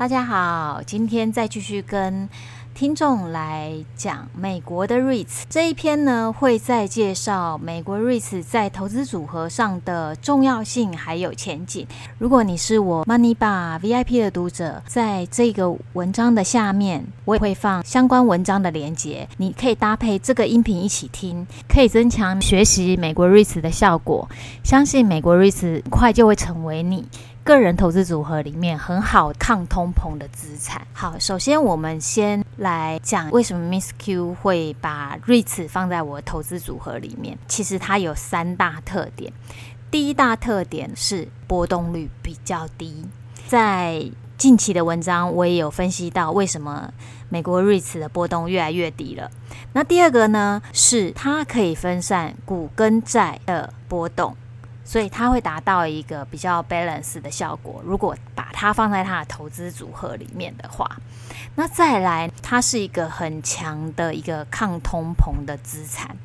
大家好，今天再继续跟听众来讲美国的 REITs 这一篇呢，会再介绍美国 REITs 在投资组合上的重要性还有前景。如果你是我 Money Bar VIP 的读者，在这个文章的下面，我也会放相关文章的连接，你可以搭配这个音频一起听，可以增强学习美国 REITs 的效果。相信美国 REITs 很快就会成为你个人投资组合里面很好抗通膨的资产。好，首先我们先来讲为什么 Miss Q 会把 REITs 放在我的投资组合里面。其实它有三大特点。第一大特点是波动率比较低。在近期的文章我也有分析到为什么美国 REITs 的波动越来越低了。那第二个呢，是它可以分散股跟债的波动。所以它会达到一个比较 balance 的效果。如果把它放在它的投资组合里面的话，那再来，它是一个很强的一个抗通膨的资产，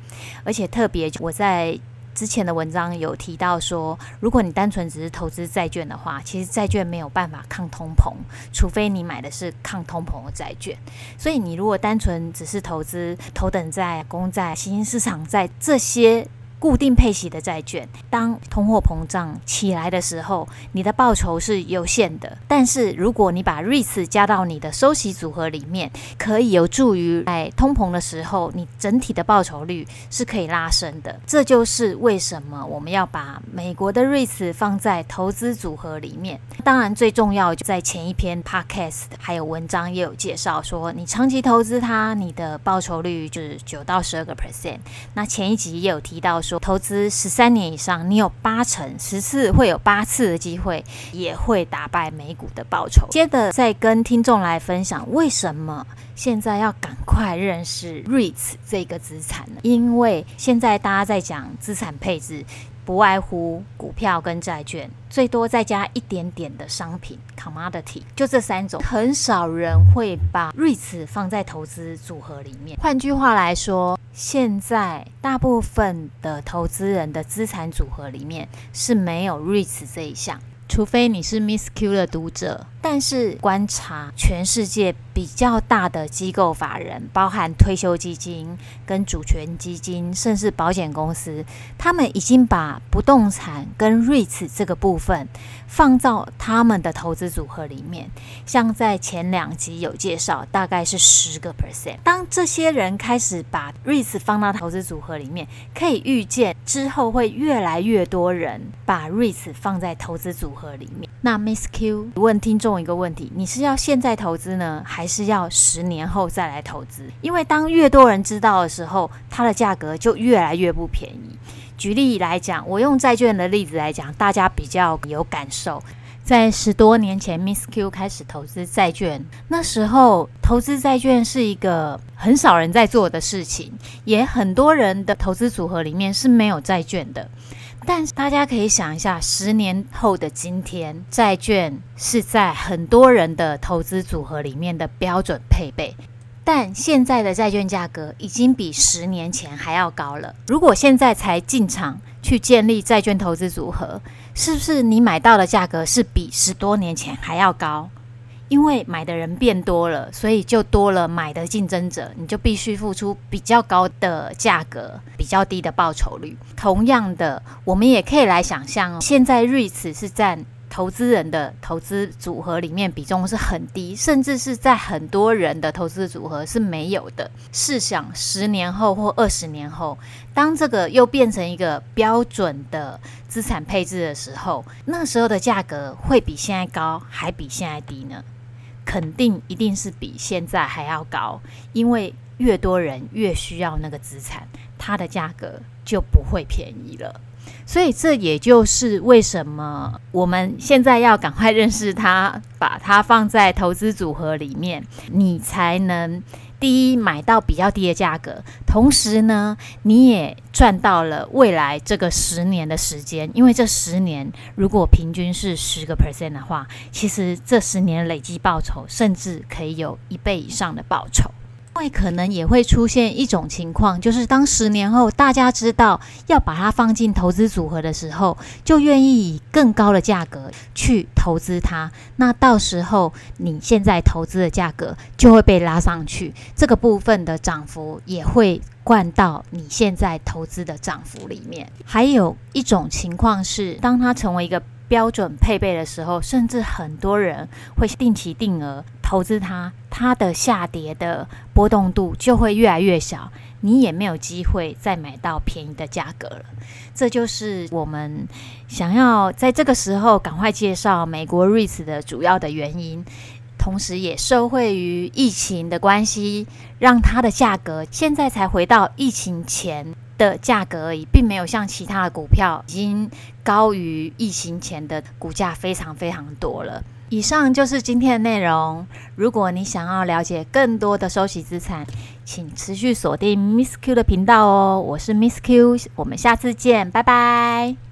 而且特别我在之前的文章有提到说，如果你单纯只是投资债券的话，其实债券没有办法抗通膨，除非你买的是抗通膨的债券。所以你如果单纯只是投资头等债、公债、新兴市场债这些。固定配息的债券，当通货膨胀起来的时候，你的报酬是有限的。但是如果你把 REITs 加到你的收息组合里面，可以有助于在通膨的时候，你整体的报酬率是可以拉升的。这就是为什么我们要把美国的 REITs 放在投资组合里面。当然，最重要就在前一篇 Podcast 还有文章也有介绍说，你长期投资它，你的报酬率就是九到十二个 percent。那前一集也有提到。说投资十三年以上，你有八成十次会有八次的机会，也会打败美股的报酬。接着再跟听众来分享，为什么现在要赶快认识 REITs 这个资产呢？因为现在大家在讲资产配置。不外乎股票跟债券，最多再加一点点的商品 （commodity），就这三种。很少人会把 REITs 放在投资组合里面。换句话来说，现在大部分的投资人的资产组合里面是没有 REITs 这一项。除非你是 Miss Q 的读者，但是观察全世界比较大的机构法人，包含退休基金、跟主权基金，甚至保险公司，他们已经把不动产跟 REITs 这个部分放到他们的投资组合里面。像在前两集有介绍，大概是十个 percent。当这些人开始把 REITs 放到投资组合里面，可以预见之后会越来越多人把 REITs 放在投资组合里面，那 Miss Q 问听众一个问题：你是要现在投资呢，还是要十年后再来投资？因为当越多人知道的时候，它的价格就越来越不便宜。举例来讲，我用债券的例子来讲，大家比较有感受。在十多年前，Miss Q 开始投资债券，那时候投资债券是一个很少人在做的事情，也很多人的投资组合里面是没有债券的。但大家可以想一下，十年后的今天，债券是在很多人的投资组合里面的标准配备。但现在的债券价格已经比十年前还要高了。如果现在才进场去建立债券投资组合，是不是你买到的价格是比十多年前还要高？因为买的人变多了，所以就多了买的竞争者，你就必须付出比较高的价格，比较低的报酬率。同样的，我们也可以来想象，现在 REITs 是占投资人的投资组合里面比重是很低，甚至是在很多人的投资组合是没有的。试想十年后或二十年后，当这个又变成一个标准的资产配置的时候，那时候的价格会比现在高，还比现在低呢？肯定一定是比现在还要高，因为越多人越需要那个资产，它的价格就不会便宜了。所以这也就是为什么我们现在要赶快认识它，把它放在投资组合里面，你才能第一买到比较低的价格，同时呢，你也赚到了未来这个十年的时间，因为这十年如果平均是十个 percent 的话，其实这十年累计报酬甚至可以有一倍以上的报酬。因为可能也会出现一种情况，就是当十年后大家知道要把它放进投资组合的时候，就愿意以更高的价格去投资它。那到时候你现在投资的价格就会被拉上去，这个部分的涨幅也会灌到你现在投资的涨幅里面。还有一种情况是，当它成为一个标准配备的时候，甚至很多人会定期定额投资它，它的下跌的波动度就会越来越小，你也没有机会再买到便宜的价格了。这就是我们想要在这个时候赶快介绍美国 REITs 的主要的原因，同时也受惠于疫情的关系，让它的价格现在才回到疫情前的价格而已，并没有像其他的股票已经高于疫情前的股价非常非常多了。以上就是今天的内容。如果你想要了解更多的收息资产，请持续锁定 Miss Q 的频道哦。我是 Miss Q，我们下次见，拜拜。